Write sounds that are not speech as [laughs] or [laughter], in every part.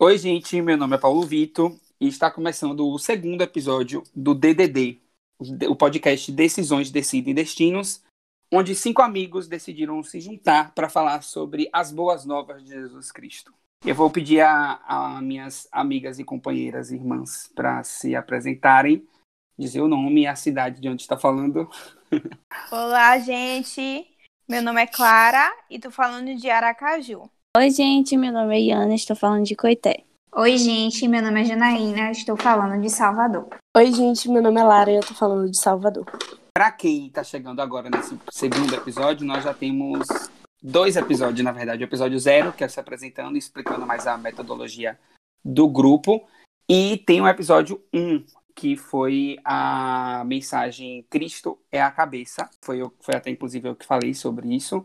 Oi, gente, meu nome é Paulo Vitor e está começando o segundo episódio do DDD, o podcast Decisões Decidem Destinos, onde cinco amigos decidiram se juntar para falar sobre as boas novas de Jesus Cristo. Eu vou pedir a, a minhas amigas e companheiras, irmãs, para se apresentarem, dizer o nome e a cidade de onde está falando. Olá, gente. Meu nome é Clara e estou falando de Aracaju. Oi, gente, meu nome é Iana, estou falando de Coité. Oi, gente, meu nome é Janaína, estou falando de Salvador. Oi, gente, meu nome é Lara e eu estou falando de Salvador. Para quem está chegando agora nesse segundo episódio, nós já temos dois episódios, na verdade. O episódio zero, que é se apresentando e explicando mais a metodologia do grupo. E tem o episódio um, que foi a mensagem Cristo é a cabeça. Foi, eu, foi até inclusive eu que falei sobre isso.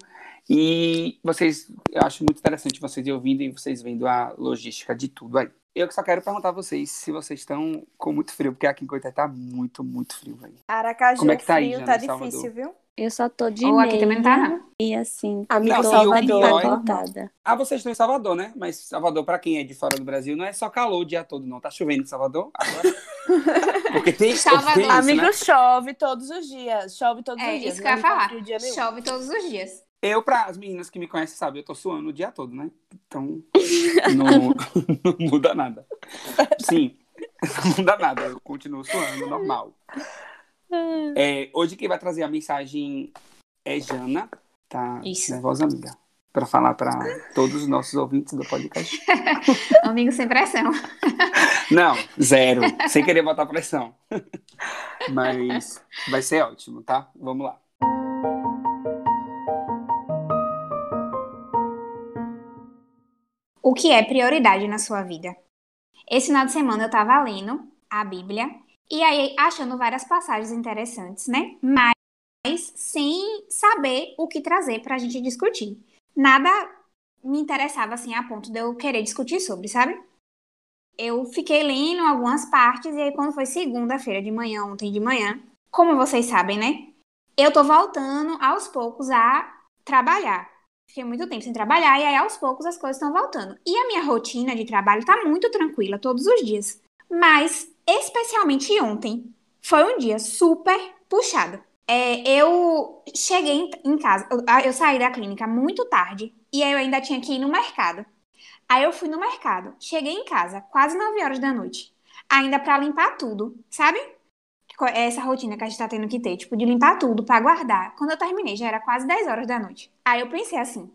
E vocês, eu acho muito interessante vocês ouvindo e vocês vendo a logística de tudo aí. Eu só quero perguntar a vocês se vocês estão com muito frio, porque aqui em Coité tá muito, muito frio, velho. Aracaju, Como é que tá aí, frio Jana, tá difícil, viu? Eu só tô de Ou aqui também não tá, não. e assim, e o Salvador. é-. Ah, vocês estão em Salvador, né? Mas Salvador, pra quem é de fora do Brasil, não é só calor o dia todo, não. Tá chovendo em Salvador agora? [laughs] Porque tem, Salvador, tem isso, Amigo, né? chove todos os dias. Chove todos É os dias. isso que eu ia falar. Chove todos os dias. Eu, para as meninas que me conhecem, sabem, eu tô suando o dia todo, né? Então, [laughs] não, [laughs] não muda nada. Sim, [laughs] não muda nada, eu continuo suando, normal. É, hoje quem vai trazer a mensagem é Jana, tá Isso. nervosa, amiga? Para falar para todos os nossos ouvintes do podcast. Amigo sem pressão. Não, zero, sem querer botar pressão. Mas vai ser ótimo, tá? Vamos lá. O que é prioridade na sua vida? Esse final de semana eu tava lendo a Bíblia e aí achando várias passagens interessantes, né? Mas sem saber o que trazer pra gente discutir. Nada me interessava assim a ponto de eu querer discutir sobre, sabe? Eu fiquei lendo algumas partes e aí quando foi segunda-feira de manhã, ontem de manhã, como vocês sabem, né? Eu tô voltando aos poucos a trabalhar. Fiquei muito tempo sem trabalhar e aí aos poucos as coisas estão voltando. E a minha rotina de trabalho tá muito tranquila todos os dias. Mas, especialmente ontem, foi um dia super puxado. É, eu cheguei em, casa, eu, eu saí da clínica muito tarde e aí eu ainda tinha que ir no mercado. Aí eu fui no mercado, cheguei em casa quase 9 horas da noite, ainda pra limpar tudo, sabe? É Essa rotina que a gente tá tendo que ter, tipo, de limpar tudo pra guardar. Quando eu terminei, já era quase 10 horas da noite. Aí eu pensei assim,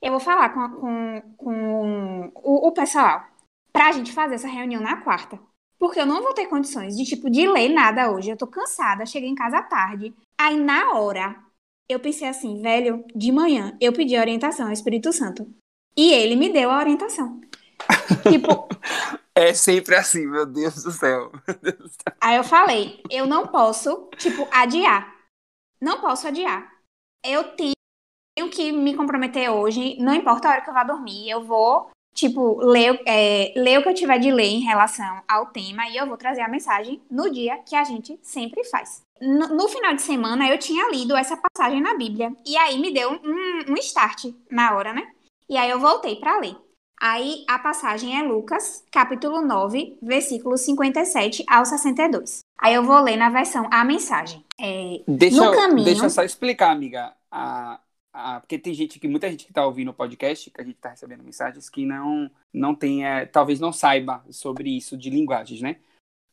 eu vou falar com, com, com o, o pessoal pra gente fazer essa reunião na quarta. Porque eu não vou ter condições de, tipo, de ler nada hoje. Eu tô cansada, cheguei em casa tarde. Aí, na hora, eu pensei assim, velho, de manhã, eu pedi orientação ao Espírito Santo. E ele me deu a orientação. [laughs] tipo, É sempre assim, [laughs] meu Deus do céu. Aí eu falei, eu não posso, tipo, adiar. Não posso adiar. Eu tenho que me comprometer hoje, não importa a hora que eu vá dormir, eu vou, tipo, ler, é, ler o que eu tiver de ler em relação ao tema e eu vou trazer a mensagem no dia que a gente sempre faz. No, no final de semana eu tinha lido essa passagem na Bíblia e aí me deu um, um start na hora, né? E aí eu voltei para ler. Aí a passagem é Lucas, capítulo 9, versículos 57 ao 62. Aí eu vou ler na versão a mensagem. É, Deixa, No eu- caminho- deixa eu só explicar, amiga. A, a- porque tem gente que, muita gente que tá ouvindo o podcast, que a gente tá recebendo mensagens, que não, não tem, é, talvez não saiba sobre isso de linguagens, né?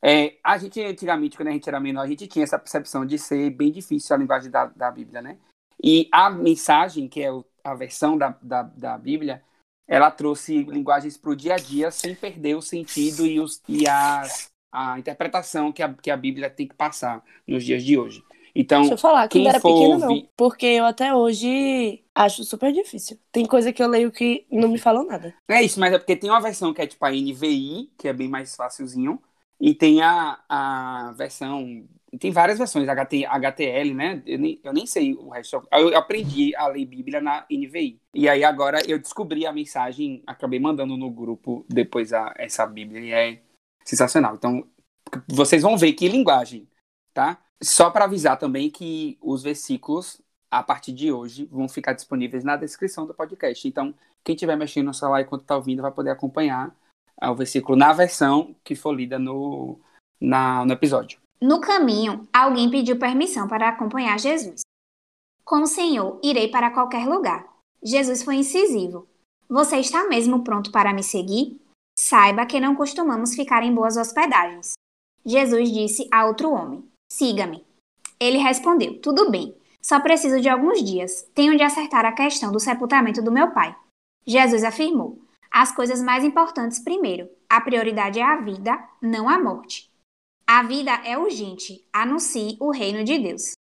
É, a gente, antigamente, quando a gente era menor, a gente tinha essa percepção de ser bem difícil a linguagem da, da Bíblia, né? E a mensagem, que é o- a versão da, da, da Bíblia, ela trouxe linguagens para o dia a dia sem perder o sentido e, os, e as, a interpretação que a, que a Bíblia tem que passar nos dias de hoje. Então, Deixa eu falar, quem quando era for pequena, não. ouvir- Porque eu até hoje acho super difícil. Tem coisa que eu leio que não me falam nada. É isso, mas é porque tem uma versão que é tipo a NVI, que é bem mais facilzinho, e tem a, a versão. Tem várias versões, HT, HTL, né? Eu nem, eu nem sei o resto. Eu aprendi a ler Bíblia na NVI. E aí agora eu descobri a mensagem, acabei mandando no grupo depois a, essa Bíblia, e é sensacional. Então, vocês vão ver que linguagem, tá? Só para avisar também que os versículos, a partir de hoje, vão ficar disponíveis na descrição do podcast. Então, quem estiver mexendo no celular enquanto está ouvindo vai poder acompanhar ao versículo na versão que for lida no, na, no episódio. No caminho, alguém pediu permissão para acompanhar Jesus. Com o Senhor, irei para qualquer lugar. Jesus foi incisivo. Você está mesmo pronto para me seguir? Saiba que não costumamos ficar em boas hospedagens. Jesus disse a outro homem: Siga-me. Ele respondeu: Tudo bem, só preciso de alguns dias. Tenho de acertar a questão do sepultamento do meu pai. Jesus afirmou: As coisas mais importantes primeiro. A prioridade é a vida, não a morte. A vida é urgente. Anuncie o reino de Deus.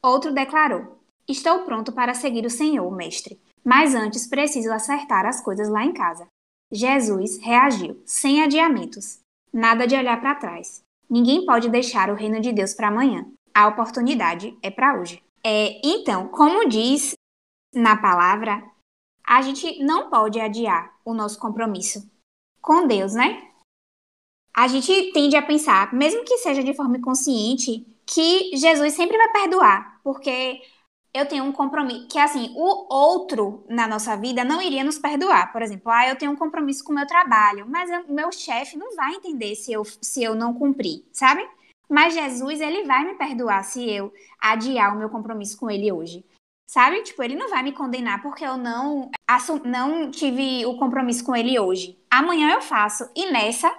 Outro declarou: Estou pronto para seguir o Senhor, mestre, mas antes preciso acertar as coisas lá em casa. Jesus reagiu, sem adiamentos. Nada de olhar para trás. Ninguém pode deixar o reino de Deus para amanhã. A oportunidade é para hoje. É, então, como diz na palavra, a gente não pode adiar o nosso compromisso com Deus, né? A gente tende a pensar, mesmo que seja de forma inconsciente, que Jesus sempre vai perdoar, porque eu tenho um compromisso, que assim, o outro na nossa vida não iria nos perdoar. Por exemplo, ah, eu tenho um compromisso com o meu trabalho, mas o meu chefe não vai entender se eu, se eu não cumprir, sabe? Mas Jesus, ele vai me perdoar se eu adiar o meu compromisso com ele hoje. Sabe? Tipo, ele não vai me condenar porque eu não, não tive o compromisso com ele hoje. Amanhã eu faço. E nessa,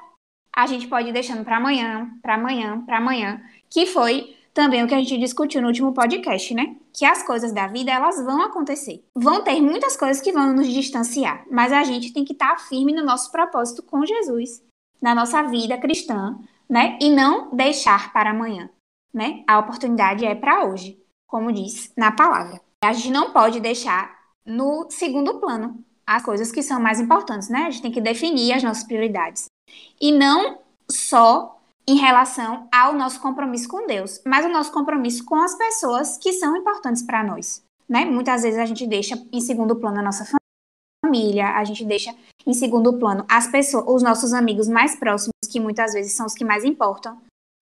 a gente pode ir deixando para amanhã, para amanhã, para amanhã. Que foi também o que a gente discutiu no último podcast, né? Que as coisas da vida, elas vão acontecer. Vão ter muitas coisas que vão nos distanciar. Mas a gente tem que estar tá firme no nosso propósito com Jesus. Na nossa vida cristã, né? E não deixar para amanhã, né? A oportunidade é para hoje, como diz na palavra. A gente não pode deixar no segundo plano as coisas que são mais importantes, né? A gente tem que definir as nossas prioridades. E não só em relação ao nosso compromisso com Deus, mas o nosso compromisso com as pessoas que são importantes para nós, né? Muitas vezes a gente deixa em segundo plano a nossa família, a gente deixa em segundo plano as pessoas, os nossos amigos mais próximos, que muitas vezes são os que mais importam.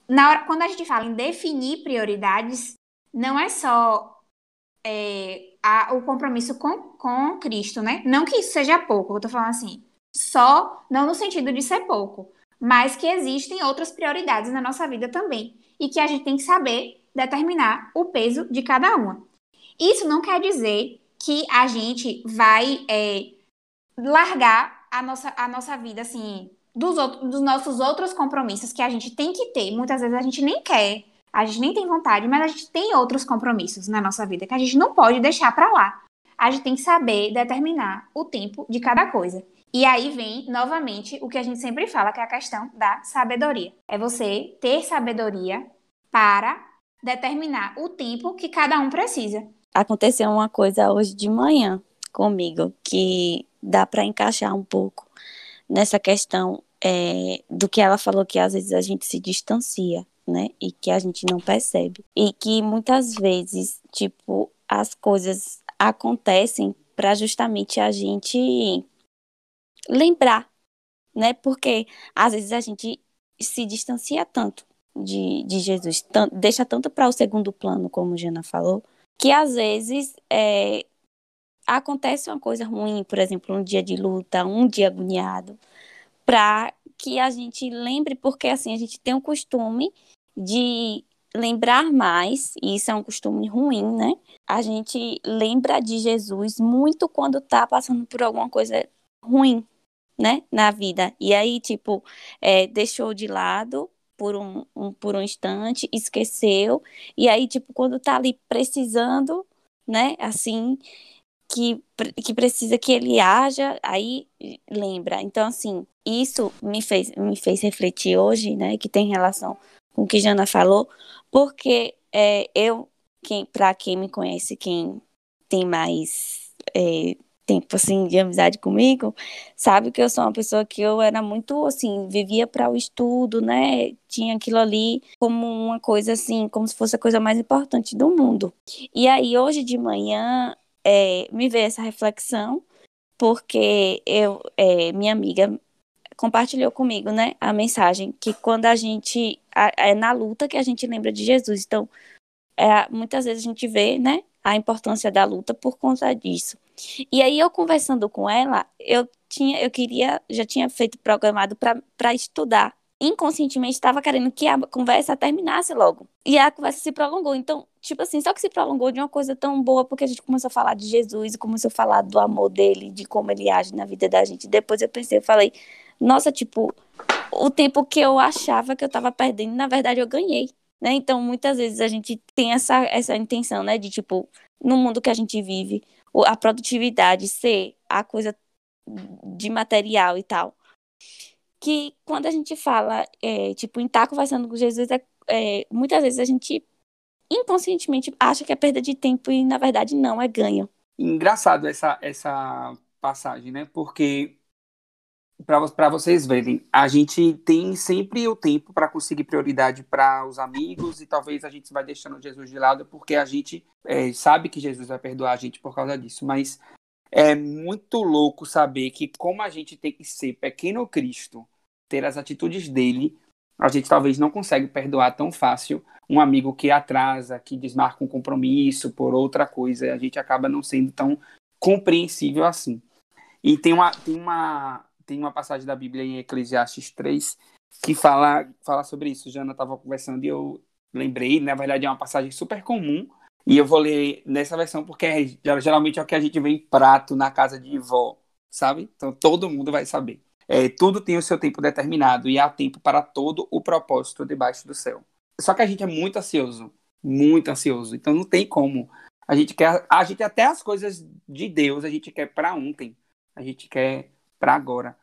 Na hora, quando a gente fala em definir prioridades, não é só é, a, o compromisso com, com Cristo, né? Não que isso seja pouco, eu tô falando assim, só, não no sentido de ser pouco, mas que existem outras prioridades na nossa vida também e que a gente tem que saber determinar o peso de cada uma. Isso não quer dizer que a gente vai é, largar a nossa, a nossa vida, assim, dos, outros, dos nossos outros compromissos que a gente tem que ter. Muitas vezes a gente nem quer, a gente nem tem vontade, mas a gente tem outros compromissos na nossa vida que a gente não pode deixar para lá. A gente tem que saber determinar o tempo de cada coisa. E aí vem, novamente, o que a gente sempre fala, que é a questão da sabedoria. É você ter sabedoria para determinar o tempo que cada um precisa. Aconteceu uma coisa hoje de manhã comigo que dá para encaixar um pouco nessa questão é, do que ela falou que às vezes a gente se distancia, né? E que a gente não percebe. E que muitas vezes, tipo, as coisas acontecem para justamente a gente lembrar, né? Porque às vezes a gente se distancia tanto de, de Jesus, deixa tanto para o segundo plano, como Jana falou, que às vezes é, acontece uma coisa ruim, por exemplo, um dia de luta, um dia agoniado, para que a gente lembre, porque assim, a gente tem o costume de lembrar mais, e isso é um costume ruim, né? A gente lembra de Jesus muito quando tá passando por alguma coisa ruim, né, na vida. E aí, tipo, é, deixou de lado por um, um, por um instante, esqueceu, e aí, tipo, quando tá ali precisando, né, assim, que, que precisa que ele haja, aí lembra. Então, assim, isso me fez, me fez refletir hoje, né, que tem relação com o que Jana falou, porque é, eu, quem, para quem me conhece, quem tem mais é, tempo assim de amizade comigo, sabe que eu sou uma pessoa que eu era muito assim, vivia para o estudo, né? Tinha aquilo ali como uma coisa assim, como se fosse a coisa mais importante do mundo. E aí hoje de manhã é, me veio essa reflexão, porque eu, é, minha amiga compartilhou comigo, né, a mensagem que quando a gente é na luta que a gente lembra de Jesus. Então, é, muitas vezes a gente vê, né, a importância da luta por conta disso. E aí eu conversando com ela, eu tinha, eu queria, já tinha feito programado para estudar. Inconscientemente estava querendo que a conversa terminasse logo. E a conversa se prolongou. Então, tipo assim, só que se prolongou de uma coisa tão boa, porque a gente começou a falar de Jesus, e começou a falar do amor dele, de como ele age na vida da gente. Depois eu pensei, eu falei, nossa, tipo, o tempo que eu achava que eu estava perdendo, na verdade eu ganhei. Né? Então, muitas vezes a gente tem essa, essa intenção, né, de tipo, no mundo que a gente vive, a produtividade ser a coisa de material e tal. Que quando a gente fala, é, tipo, em estar conversando com Jesus, é, é, muitas vezes a gente inconscientemente acha que é perda de tempo e na verdade não, é ganho. Engraçado essa, essa passagem, né? Porque para vocês verem, a gente tem sempre o tempo para conseguir prioridade para os amigos e talvez a gente vai deixando Jesus de lado porque a gente é, sabe que Jesus vai perdoar a gente por causa disso, mas é muito louco saber que como a gente tem que ser pequeno Cristo, ter as atitudes dele, a gente talvez não consegue perdoar tão fácil um amigo que atrasa, que desmarca um compromisso por outra coisa, a gente acaba não sendo tão compreensível assim. E tem uma, tem uma, tem uma passagem da Bíblia em Eclesiastes 3 que fala, fala sobre isso. Jana estava conversando e eu lembrei, na verdade é uma passagem super comum, e eu vou ler nessa versão porque é, geralmente é o que a gente vê em prato na casa de vó, sabe? Então todo mundo vai saber. É, tudo tem o seu tempo determinado e há tempo para todo o propósito debaixo do céu. Só que a gente é muito ansioso, muito ansioso, então não tem como. A gente quer, a gente até as coisas de Deus a gente quer para ontem, a gente quer para agora.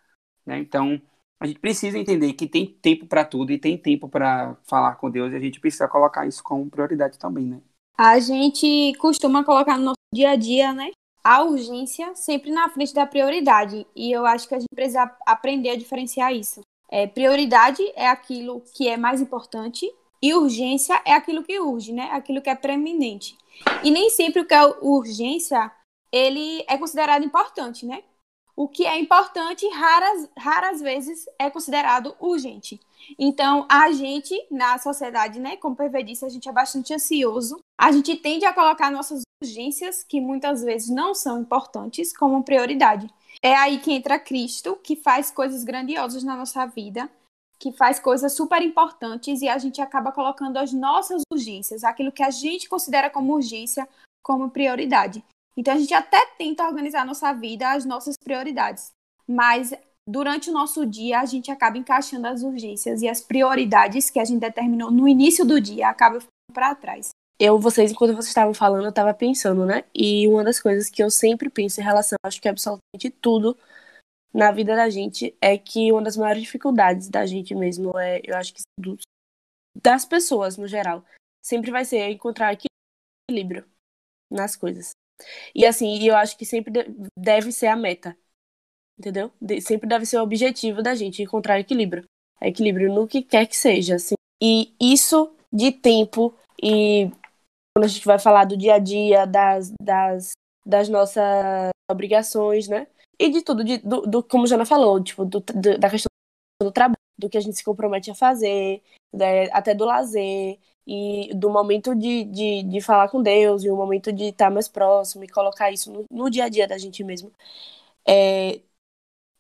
Né? Então, a gente precisa entender que tem tempo para tudo e tem tempo para falar com Deus e a gente precisa colocar isso como prioridade também, né? A gente costuma colocar no nosso dia a dia, né? A urgência sempre na frente da prioridade. E eu acho que a gente precisa aprender a diferenciar isso. É, prioridade é aquilo que é mais importante e urgência é aquilo que urge, né? Aquilo que é preeminente. E nem sempre o que é urgência ele é considerado importante, né? O que é importante, raras, raras vezes é considerado urgente. Então, a gente, na sociedade, né, como o disse, a gente é bastante ansioso. A gente tende a colocar nossas urgências, que muitas vezes não são importantes, como prioridade. É aí que entra Cristo, que faz coisas grandiosas na nossa vida, que faz coisas super importantes e a gente acaba colocando as nossas urgências, aquilo que a gente considera como urgência, como prioridade. Então a gente até tenta organizar a nossa vida, as nossas prioridades, mas durante o nosso dia a gente acaba encaixando as urgências e as prioridades que a gente determinou no início do dia acaba ficando para trás. Eu, vocês, enquanto vocês estavam falando, eu estava pensando, né? E uma das coisas que eu sempre penso em relação, acho que absolutamente tudo na vida da gente, é que uma das maiores dificuldades da gente mesmo é, eu acho que dos, das pessoas no geral, sempre vai ser encontrar equilíbrio nas coisas. E assim, eu acho que sempre deve ser a meta. Entendeu? De sempre deve ser o objetivo da gente encontrar equilíbrio. Equilíbrio no que quer que seja, assim. E isso de tempo e quando a gente vai falar do dia a dia, das, das, das nossas obrigações, né? E de tudo, de, do, do, como a Jana falou, tipo, do, do, da questão do trabalho, do que a gente se compromete a fazer, né? até do lazer, e do momento de, de, de falar com Deus e o momento de estar mais próximo e colocar isso no, no dia a dia da gente mesmo. É,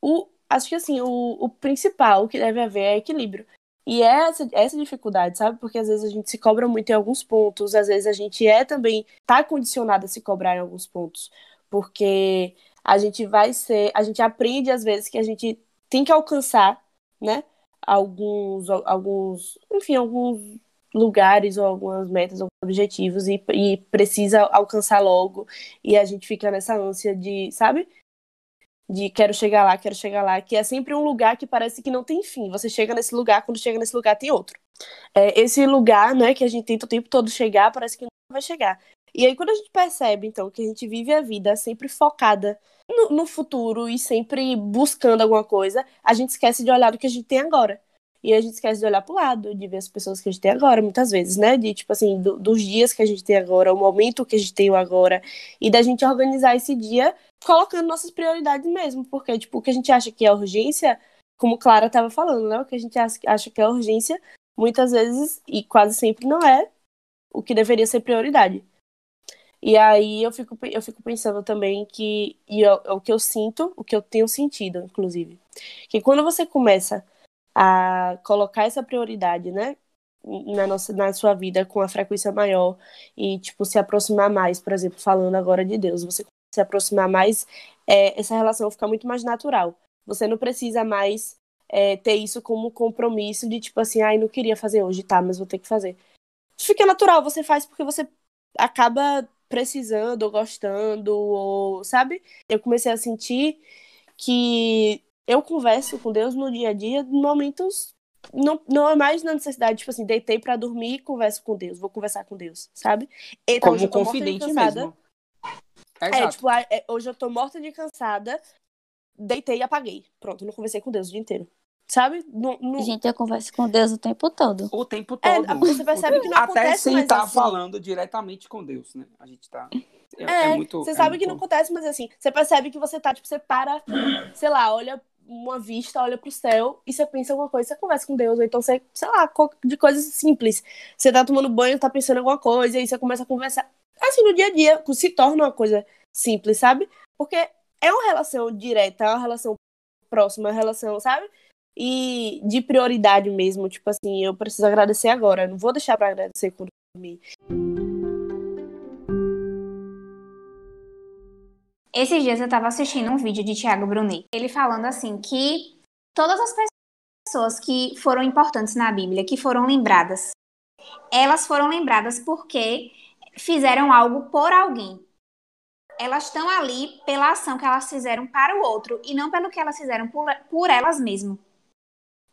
o, acho que assim, o, o principal que deve haver é equilíbrio. E é essa, essa dificuldade, sabe? Porque às vezes a gente se cobra muito em alguns pontos, às vezes a gente é também, tá condicionado a se cobrar em alguns pontos. Porque a gente vai ser, a gente aprende às vezes que a gente tem que alcançar, né? Alguns, alguns, enfim, alguns lugares ou algumas metas, ou objetivos e, e precisa alcançar logo e a gente fica nessa ânsia de, sabe? De quero chegar lá, quero chegar lá, que é sempre um lugar que parece que não tem fim. Você chega nesse lugar, quando chega nesse lugar tem outro. É, esse lugar, né, que a gente tenta o tempo todo chegar, parece que não vai chegar. E aí quando a gente percebe, então, que a gente vive a vida sempre focada no, no futuro e sempre buscando alguma coisa, a gente esquece de olhar do que a gente tem agora. E a gente esquece de olhar pro lado, de ver as pessoas que a gente tem agora, muitas vezes, né? De, tipo assim, do, dos dias que a gente tem agora, o momento que a gente tem agora, e da gente organizar esse dia colocando nossas prioridades mesmo, porque, tipo, o que a gente acha que é urgência, como Clara estava falando, né? O que a gente acha que é urgência, muitas vezes, e quase sempre não é, o que deveria ser prioridade. E aí eu fico, eu fico pensando também que, e eu, o que eu sinto, o que eu tenho sentido, inclusive, que quando você começa a colocar essa prioridade, né, na, nossa, na sua vida com a frequência maior e, tipo, se aproximar mais, por exemplo, falando agora de Deus, você se aproximar mais, é, essa relação fica muito mais natural. Você não precisa mais é, ter isso como compromisso de, tipo assim, ai, não queria fazer hoje, tá, mas vou ter que fazer. Fica natural, você faz porque você acaba precisando ou gostando, ou, sabe? Eu comecei a sentir que eu converso com Deus no dia a dia em momentos não, não é mais na necessidade, tipo assim, deitei para dormir e converso com Deus, vou conversar com Deus, sabe? Então, Como confidente mesmo. É, é tipo, é, hoje eu tô morta de cansada, deitei e apaguei. Pronto, não conversei com Deus o dia inteiro. Sabe? No, no... Gente, eu converso com Deus o tempo todo. O tempo é, todo. É, você percebe que não Até sem estar tá assim. falando diretamente com Deus, né? A gente tá. É, é, é muito, você sabe muito... que não acontece, mas assim, você percebe que você tá, tipo, você para, sei lá, olha uma vista, olha pro céu e você pensa alguma coisa, você conversa com Deus, ou então você, sei lá, de coisas simples. Você tá tomando banho, tá pensando alguma coisa, e você começa a conversar. Assim, no dia a dia, se torna uma coisa simples, sabe? Porque é uma relação direta, é uma relação próxima, é uma relação, sabe? E de prioridade mesmo, tipo assim, eu preciso agradecer agora, não vou deixar para agradecer quando dormir. Esses dias eu tava assistindo um vídeo de Thiago Brunet, ele falando assim que todas as pessoas que foram importantes na Bíblia, que foram lembradas, elas foram lembradas porque fizeram algo por alguém elas estão ali pela ação que elas fizeram para o outro e não pelo que elas fizeram por, por elas mesmas.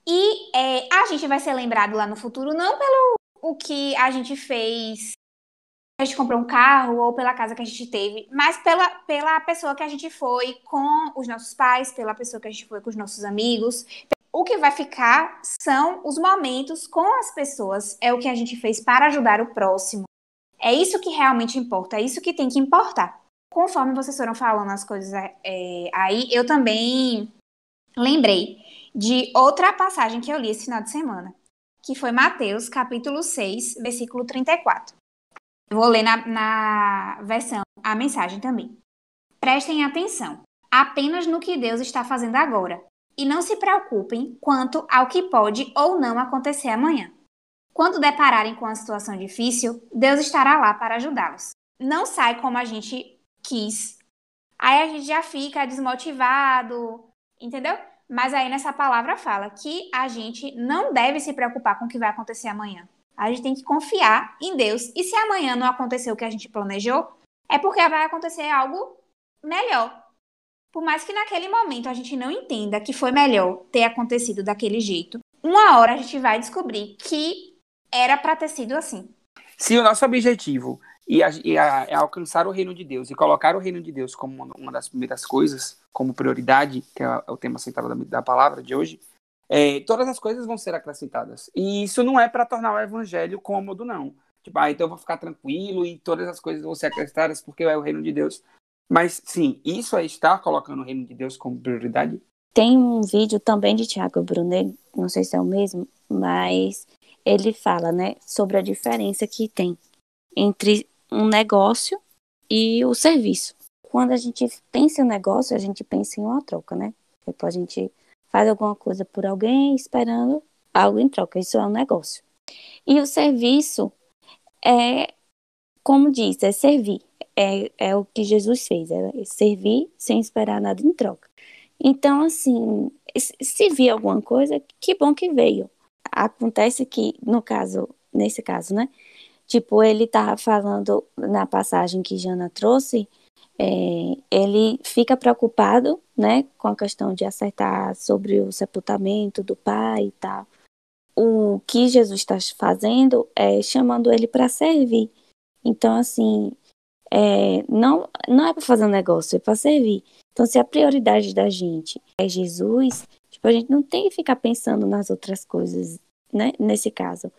E é, a gente vai ser lembrado lá no futuro não pelo o que a gente fez, a gente comprou um carro ou pela casa que a gente teve, mas pela, pela pessoa que a gente foi com os nossos pais, pela pessoa que a gente foi com os nossos amigos. O que vai ficar são os momentos com as pessoas, é o que a gente fez para ajudar o próximo. É isso que realmente importa, é isso que tem que importar conforme vocês foram falando as coisas é, aí, eu também lembrei de outra passagem que eu li esse final de semana, que foi Mateus, capítulo 6, versículo 34. Vou ler na, na versão, a mensagem também. Prestem atenção apenas no que Deus está fazendo agora e não se preocupem quanto ao que pode ou não acontecer amanhã. Quando depararem com uma situação difícil, Deus estará lá para ajudá-los. Não sai como a gente quis. Aí a gente já fica desmotivado, entendeu? Mas aí nessa palavra fala que a gente não deve se preocupar com o que vai acontecer amanhã. A gente tem que confiar em Deus. E se amanhã não acontecer o que a gente planejou, é porque vai acontecer algo melhor. Por mais que naquele momento a gente não entenda que foi melhor ter acontecido daquele jeito, uma hora a gente vai descobrir que era para ter sido assim. Se o nosso objetivo é alcançar o reino de Deus e colocar o reino de Deus como uma, uma das primeiras coisas, como prioridade, que é, é o tema central da, da palavra de hoje, é, todas as coisas vão ser acrescentadas. E isso não é para tornar o evangelho cômodo, não. Tipo, ah, então eu vou ficar tranquilo e todas as coisas vão ser acrescentadas porque é o reino de Deus. Mas sim, isso é estar colocando o reino de Deus como prioridade. Tem um vídeo também de Tiago Brunet, não sei se é o mesmo, mas ele fala, né, sobre a diferença que tem entre um negócio e o serviço. Quando a gente pensa em um negócio, a gente pensa em uma troca, né? Tipo, a gente faz alguma coisa por alguém esperando algo em troca. Isso é um negócio. E o serviço é, como diz, é servir. É, é o que Jesus fez, é servir sem esperar nada em troca. Então, assim, se vir alguma coisa, que bom que veio. Acontece que, no caso, nesse caso, né? Tipo, ele tá falando na passagem que Jana trouxe, é, ele fica preocupado, né, com a questão de acertar sobre o sepultamento do pai e tal. O que Jesus está fazendo é chamando ele para servir. Então, assim, é, não, não é para fazer um negócio, é para servir. Então, se a prioridade da gente é Jesus, tipo, a gente não tem que ficar pensando nas outras coisas, né, nesse caso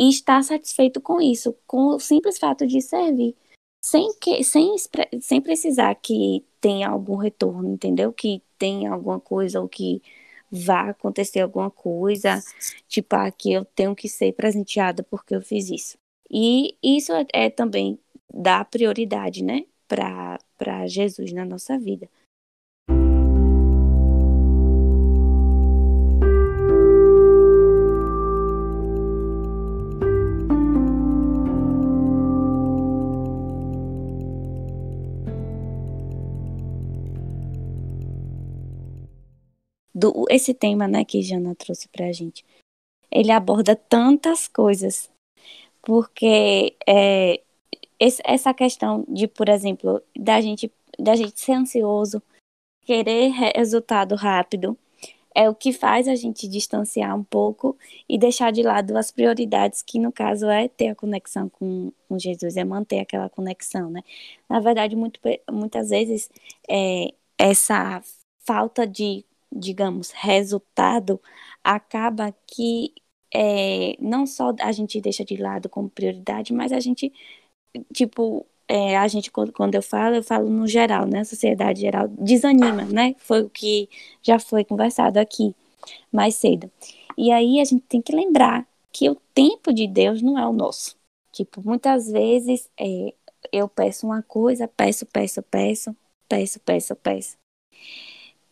e estar satisfeito com isso, com o simples fato de servir, sem que sem, sem precisar que tenha algum retorno, entendeu? Que tenha alguma coisa ou que vá acontecer alguma coisa, tipo, ah, que eu tenho que ser presenteada porque eu fiz isso. E isso é, é também dar prioridade, né, para Jesus na nossa vida. Do esse tema, né, que Jana trouxe para a gente, ele aborda tantas coisas, porque é, esse, essa questão de, por exemplo, da gente, da gente ser ansioso, querer resultado rápido, é o que faz a gente distanciar um pouco e deixar de lado as prioridades, que no caso é ter a conexão com, com Jesus, é manter aquela conexão, né? Na verdade, muito, muitas vezes, é, essa falta de digamos, resultado, acaba que é, não só a gente deixa de lado como prioridade, mas a gente, tipo, é, a gente, quando eu falo, eu falo no geral, né? A sociedade geral desanima, né? Foi o que já foi conversado aqui mais cedo. E aí a gente tem que lembrar que o tempo de Deus não é o nosso. Tipo, muitas vezes é, eu peço uma coisa, peço, peço, peço, peço, peço, peço.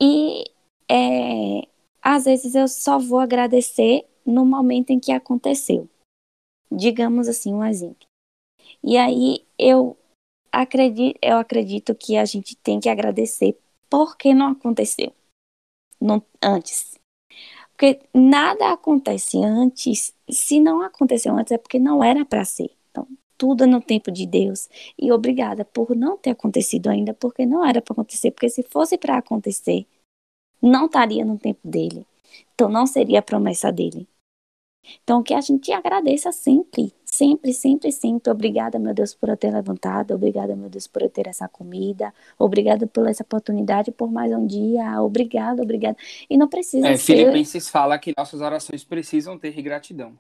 E é, às vezes eu só vou agradecer no momento em que aconteceu. Digamos assim, um exemplo. E aí eu acredito, eu acredito que a gente tem que agradecer porque não aconteceu não, antes. Porque nada acontece antes. Se não aconteceu antes é porque não era para ser. Então, tudo no tempo de Deus. E obrigada por não ter acontecido ainda, porque não era para acontecer. Porque se fosse para acontecer, não estaria no tempo dele. Então não seria a promessa dele. Então que a gente agradeça sempre, sempre, sempre, sempre. Obrigada, meu Deus, por eu ter levantado. Obrigada, meu Deus, por eu ter essa comida. Obrigada por essa oportunidade, por mais um dia. Obrigada, obrigada. E não precisa é, ser... Filipenses fala que nossas orações precisam ter gratidão.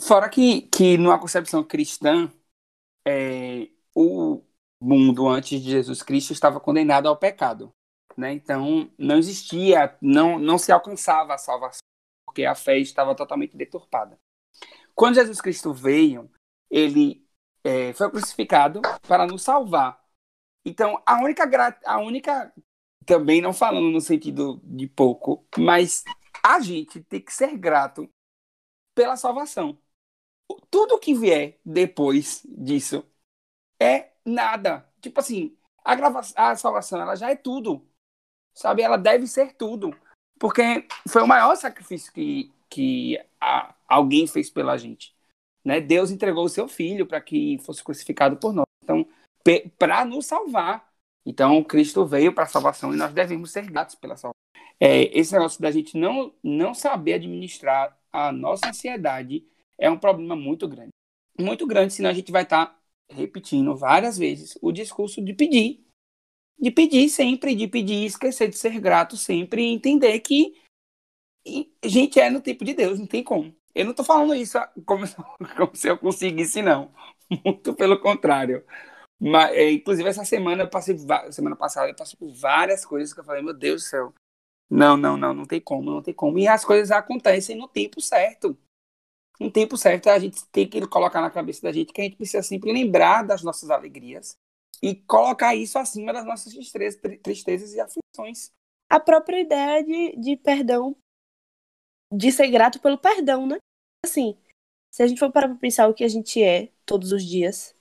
Fora que, que numa concepção cristã, é, o mundo antes de Jesus Cristo estava condenado ao pecado. Né? Então, não existia, não, não se alcançava a salvação, porque a fé estava totalmente deturpada. Quando Jesus Cristo veio, ele é, foi crucificado para nos salvar. Então, a única, a única, também não falando no sentido de pouco, mas a gente tem que ser grato pela salvação. Tudo que vier depois disso é nada. Tipo assim, a, a salvação ela já é tudo sabe? Ela deve ser tudo, porque foi o maior sacrifício que, que a, alguém fez pela gente. Né? Deus entregou o seu filho para que fosse crucificado por nós. Então, para nos salvar. Então, Cristo veio para a salvação e nós devemos ser gratos pela salvação. É, esse negócio da gente não, não saber administrar a nossa ansiedade é um problema muito grande. Muito grande, senão a gente vai estar tá repetindo várias vezes o discurso de pedir de pedir sempre, de pedir, esquecer de ser grato sempre e entender que gente é no tempo de Deus, não tem como. Eu não estou falando isso como, [laughs] como, se eu conseguisse, não. Muito pelo contrário. Mas, é, inclusive, essa semana eu passei, semana passada, eu passei por várias coisas que eu falei, meu Deus do céu. Não, não, não, não tem como, não tem como. E as coisas acontecem no tempo certo. No tempo certo, a gente tem que colocar na cabeça da gente que a gente precisa sempre lembrar das nossas alegrias e colocar isso acima das nossas tristezas e aflições. A própria ideia de, de perdão, de ser grato pelo perdão, né? Assim, se a gente for parar pra pensar o que a gente é todos os dias,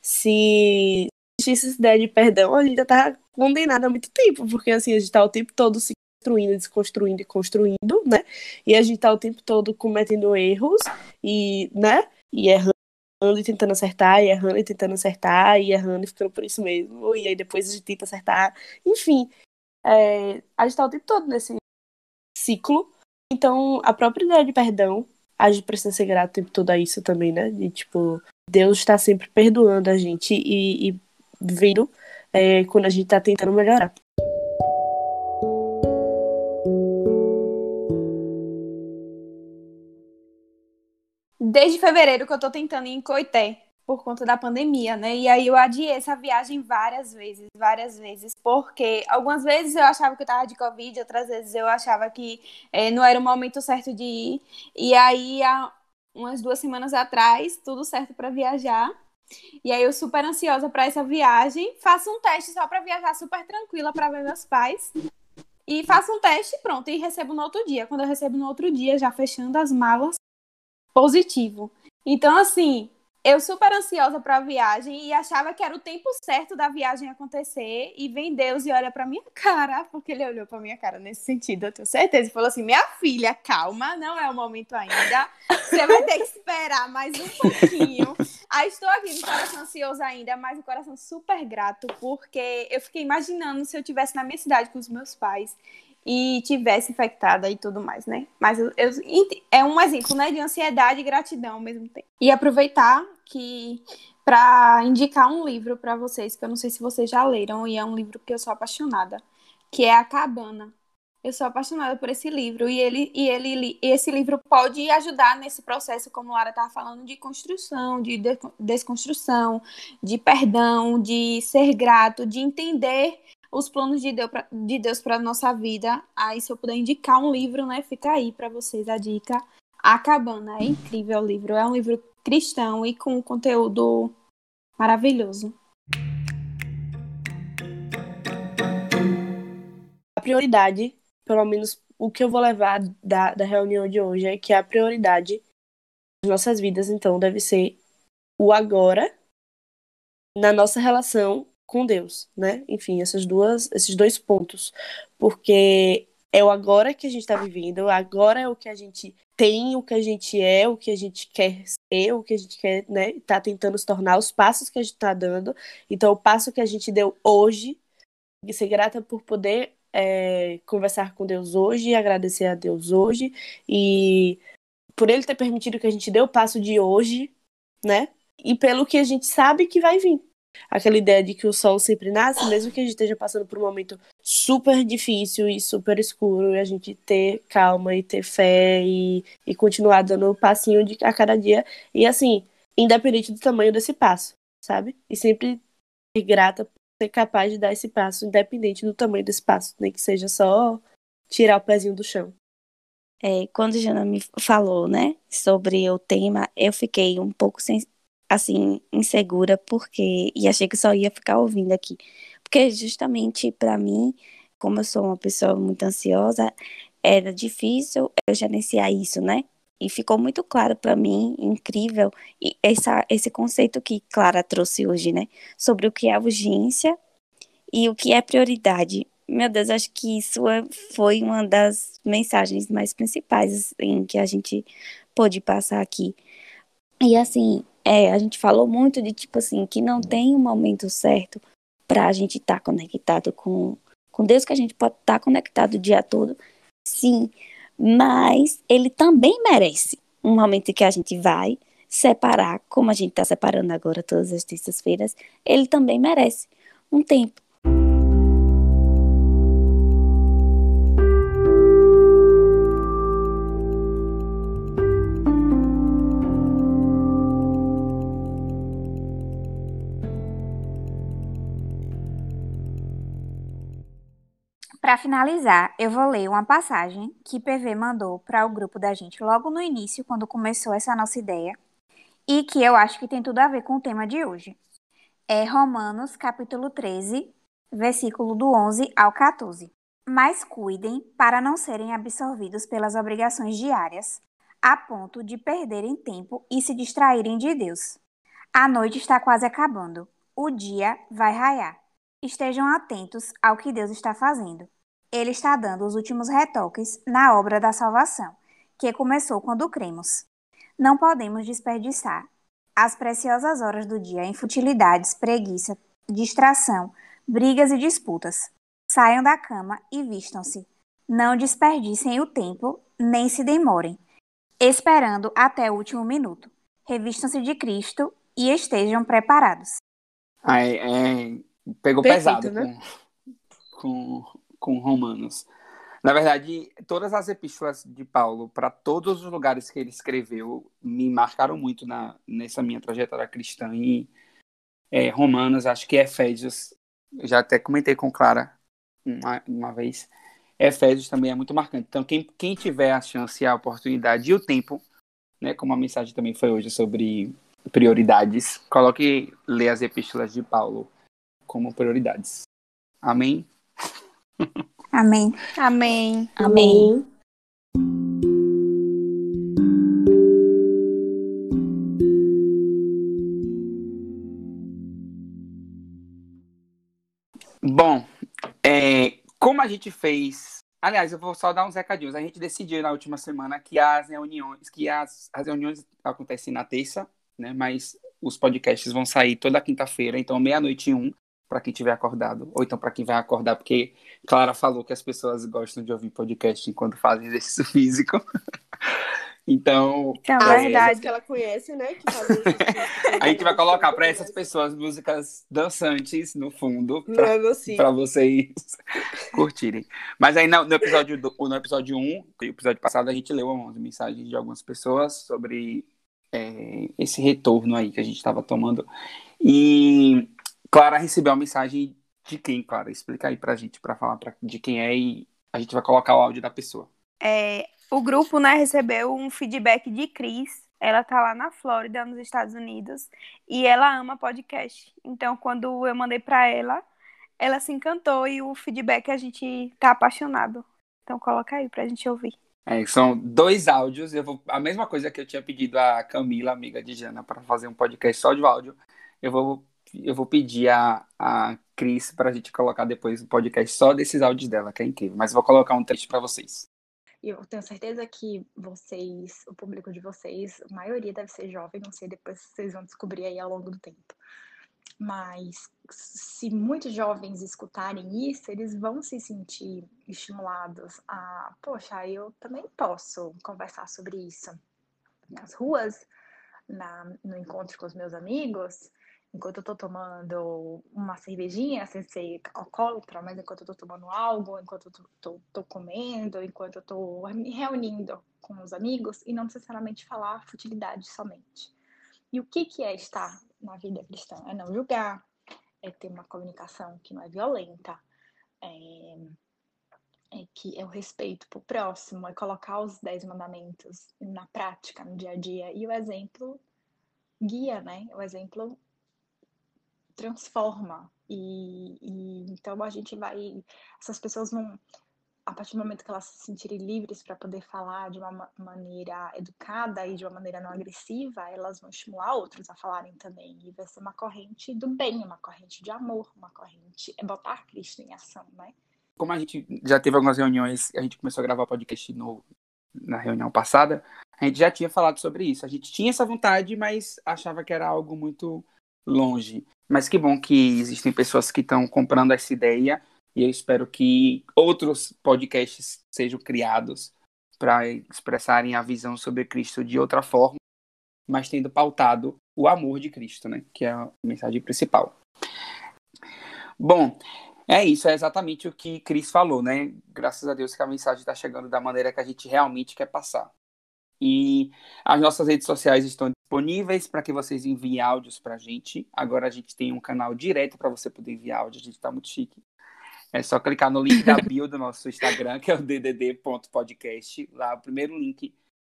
se existisse essa ideia de perdão, a gente já tá condenado há muito tempo, porque assim, a gente tá o tempo todo se construindo, desconstruindo e construindo, né? E a gente tá o tempo todo cometendo erros e, né? E errando e tentando acertar, e errando e tentando acertar, e errando e ficando por isso mesmo, e aí depois a gente tenta acertar. Enfim, é, a gente tá o tempo todo nesse ciclo. Então, a própria ideia de perdão, a gente precisa ser grato o tempo todo a isso também, né? De tipo, Deus está sempre perdoando a gente e, e vendo é, quando a gente tá tentando melhorar. Desde fevereiro que eu tô tentando ir em Coité por conta da pandemia, né? E aí eu adiei essa viagem várias vezes, várias vezes, porque algumas vezes eu achava que eu tava de Covid, outras vezes eu achava que é, não era o momento certo de ir. E aí, há umas duas semanas atrás, tudo certo para viajar. E aí eu super ansiosa para essa viagem, faço um teste só para viajar super tranquila para ver meus pais. E faço um teste, pronto, e recebo no outro dia. Quando eu recebo no outro dia, já fechando as malas, positivo. Então, assim, eu super ansiosa para a viagem e achava que era o tempo certo da viagem acontecer e vem Deus e olha para minha [laughs] cara, porque ele olhou para minha cara nesse sentido, eu tenho certeza, e falou assim: "Minha filha, calma, não é o momento ainda. Você vai ter que esperar mais um pouquinho". Aí estou aqui com coração ansioso ainda, mas o coração super grato, porque eu fiquei imaginando se eu tivesse na minha cidade com os meus pais e tivesse infectada e tudo mais, né? Mas eu, eu, é um exemplo, né, de ansiedade e gratidão ao mesmo tempo. E aproveitar que para indicar um livro para vocês que eu não sei se vocês já leram e é um livro que eu sou apaixonada, que é A Cabana. Eu sou apaixonada por esse livro e ele e ele esse livro pode ajudar nesse processo, como Lara estava falando, de construção, de desconstrução, de perdão, de ser grato, de entender os planos de Deus para nossa vida. Aí, se eu puder indicar um livro, né, fica aí para vocês a dica. A Cabana é incrível o livro, é um livro cristão e com conteúdo maravilhoso. A prioridade, pelo menos o que eu vou levar da, da reunião de hoje, é que a prioridade das nossas vidas, então, deve ser o agora na nossa relação com Deus, né? Enfim, essas duas, esses dois pontos, porque é o agora que a gente está vivendo, agora é o que a gente tem, o que a gente é, o que a gente quer ser, o que a gente quer, né? Tá tentando se tornar, os passos que a gente está dando. Então, o passo que a gente deu hoje, e ser grata por poder é, conversar com Deus hoje, agradecer a Deus hoje e por Ele ter permitido que a gente dê o passo de hoje, né? E pelo que a gente sabe que vai vir aquela ideia de que o sol sempre nasce, mesmo que a gente esteja passando por um momento super difícil e super escuro, e a gente ter calma e ter fé e, e continuar dando um passinho de, a cada dia. E assim, independente do tamanho desse passo, sabe? E sempre ser grata por ser capaz de dar esse passo, independente do tamanho desse passo, nem que seja só tirar o pezinho do chão. É, quando a Jana me falou, né, sobre o tema, eu fiquei um pouco sem, assim, insegura, porque. E achei que só ia ficar ouvindo aqui. Porque justamente para mim, como eu sou uma pessoa muito ansiosa, era difícil eu gerenciar isso, né? E ficou muito claro para mim, incrível, e essa, esse conceito que Clara trouxe hoje, né? Sobre o que é urgência e o que é prioridade. Meu Deus, acho que isso é, foi uma das mensagens mais principais em que a gente pôde passar aqui. E assim, é, a gente falou muito de tipo assim, que não tem um momento certo para a gente estar tá conectado com, com Deus, que a gente pode estar tá conectado o dia todo, sim, mas ele também merece um momento em que a gente vai separar, como a gente está separando agora todas as terças-feiras, ele também merece um tempo Para finalizar, eu vou ler uma passagem que PV mandou para o grupo da gente logo no início, quando começou essa nossa ideia, e que eu acho que tem tudo a ver com o tema de hoje. É Romanos, capítulo 13, versículo do 11 ao 14. Mas cuidem para não serem absorvidos pelas obrigações diárias, a ponto de perderem tempo e se distraírem de Deus. A noite está quase acabando. O dia vai raiar. Estejam atentos ao que Deus está fazendo. Ele está dando os últimos retoques na obra da salvação, que começou quando cremos. Não podemos desperdiçar as preciosas horas do dia em futilidades, preguiça, distração, brigas e disputas. Saiam da cama e vistam-se. Não desperdicem o tempo, nem se demorem, esperando até o último minuto. Revistam-se de Cristo e estejam preparados. Ai, é, pegou Perfeito, pesado né? com, com, com Romanos. Na verdade, todas as epístolas de Paulo, para todos os lugares que ele escreveu, me marcaram muito na, nessa minha trajetória cristã. E é, Romanos, acho que Efésios, já até comentei com Clara uma, uma vez, Efésios também é muito marcante. Então, quem, quem tiver a chance, a oportunidade e o tempo, né, como a mensagem também foi hoje sobre prioridades, coloque ler as epístolas de Paulo como prioridades. Amém? Amém. Amém. Amém. Bom, é, como a gente fez. Aliás, eu vou só dar uns recadinhos. A gente decidiu na última semana que as reuniões, que as, as reuniões acontecem na terça, né? Mas os podcasts vão sair toda quinta-feira, então meia-noite e um, para quem tiver acordado, ou então para quem vai acordar, porque Clara falou que as pessoas gostam de ouvir podcast enquanto fazem exercício [laughs] físico. então, É As verdade. que ela conhece, né? Isso. a gente vai colocar para essas pessoas músicas dançantes no fundo, para vocês [laughs] curtirem. Mas aí no, no episódio do, no episódio 1, no episódio passado, a gente leu umas mensagens de algumas pessoas sobre é, esse retorno aí que a gente estava tomando. E Clara recebeu uma mensagem de quem, Clara? Explica aí pra gente, pra falar pra, de quem é e a gente vai colocar o áudio da pessoa. É, o grupo, né, recebeu um feedback de Cris. Ela tá lá na Flórida, nos Estados Unidos, e ela ama podcast. Então, quando eu mandei pra ela, ela se encantou e o feedback a gente tá apaixonado. Então, coloca aí pra gente ouvir. É, são dois áudios. Eu vou a mesma coisa que eu tinha pedido a Camila, amiga de Jana, para fazer um podcast só de áudio. Eu vou eu vou pedir a, a Cris para a gente colocar depois um podcast só desses áudios dela, que é incrível. Mas vou colocar um trecho para vocês. Eu tenho certeza que vocês, o público de vocês, a maioria deve ser jovem, não sei, depois vocês vão descobrir aí ao longo do tempo. Mas se muitos jovens escutarem isso, eles vão se sentir estimulados a, poxa, eu também posso conversar sobre isso nas ruas, na, no encontro com os meus amigos, enquanto eu tô tomando uma cervejinha, sem ser alcoólatra, mas enquanto eu tô tomando algo, enquanto eu tô, tô, tô comendo, enquanto eu tô me reunindo com os amigos, e não necessariamente falar futilidade somente. E o que, que é estar na vida cristã? É não julgar, é ter uma comunicação que não é violenta, é, é que é o respeito pro próximo, é colocar os dez mandamentos na prática, no dia a dia. E o exemplo guia, né? O exemplo transforma. E, e então a gente vai. Essas pessoas vão, a partir do momento que elas se sentirem livres para poder falar de uma ma- maneira educada e de uma maneira não agressiva, elas vão estimular outros a falarem também. E vai ser uma corrente do bem, uma corrente de amor, uma corrente. É botar Cristo em ação, né? Como a gente já teve algumas reuniões, a gente começou a gravar podcast no, na reunião passada, a gente já tinha falado sobre isso. A gente tinha essa vontade, mas achava que era algo muito longe. Mas que bom que existem pessoas que estão comprando essa ideia e eu espero que outros podcasts sejam criados para expressarem a visão sobre Cristo de outra forma, mas tendo pautado o amor de Cristo, né? Que é a mensagem principal. Bom, é isso, é exatamente o que Cris falou, né? Graças a Deus que a mensagem está chegando da maneira que a gente realmente quer passar. E as nossas redes sociais estão disponíveis para que vocês enviem áudios para a gente. Agora a gente tem um canal direto para você poder enviar áudio, a gente está muito chique. É só clicar no link da bio do nosso Instagram, que é o ddd.podcast. Lá, o primeiro link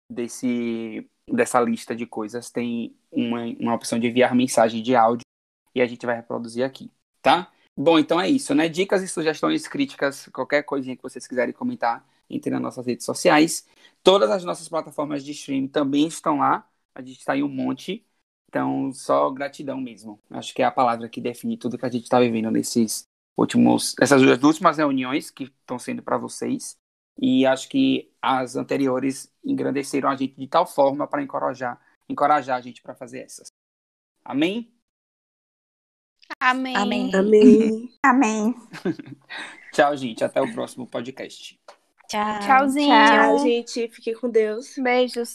desse, dessa lista de coisas tem uma, uma opção de enviar mensagem de áudio e a gente vai reproduzir aqui, tá? Bom, então é isso, né? Dicas e sugestões, críticas, qualquer coisinha que vocês quiserem comentar, entre nas nossas redes sociais. Todas as nossas plataformas de streaming também estão lá. A gente está em um monte. Então, só gratidão mesmo. Acho que é a palavra que define tudo que a gente está vivendo nesses últimos, essas duas últimas reuniões que estão sendo para vocês. E acho que as anteriores engrandeceram a gente de tal forma para encorajar, encorajar a gente para fazer essas. Amém? Amém. Amém. Amém. Amém. [laughs] Tchau, gente. Até o próximo podcast. Tchau. Tchauzinho. Tchau, gente. Fiquem com Deus. Beijos.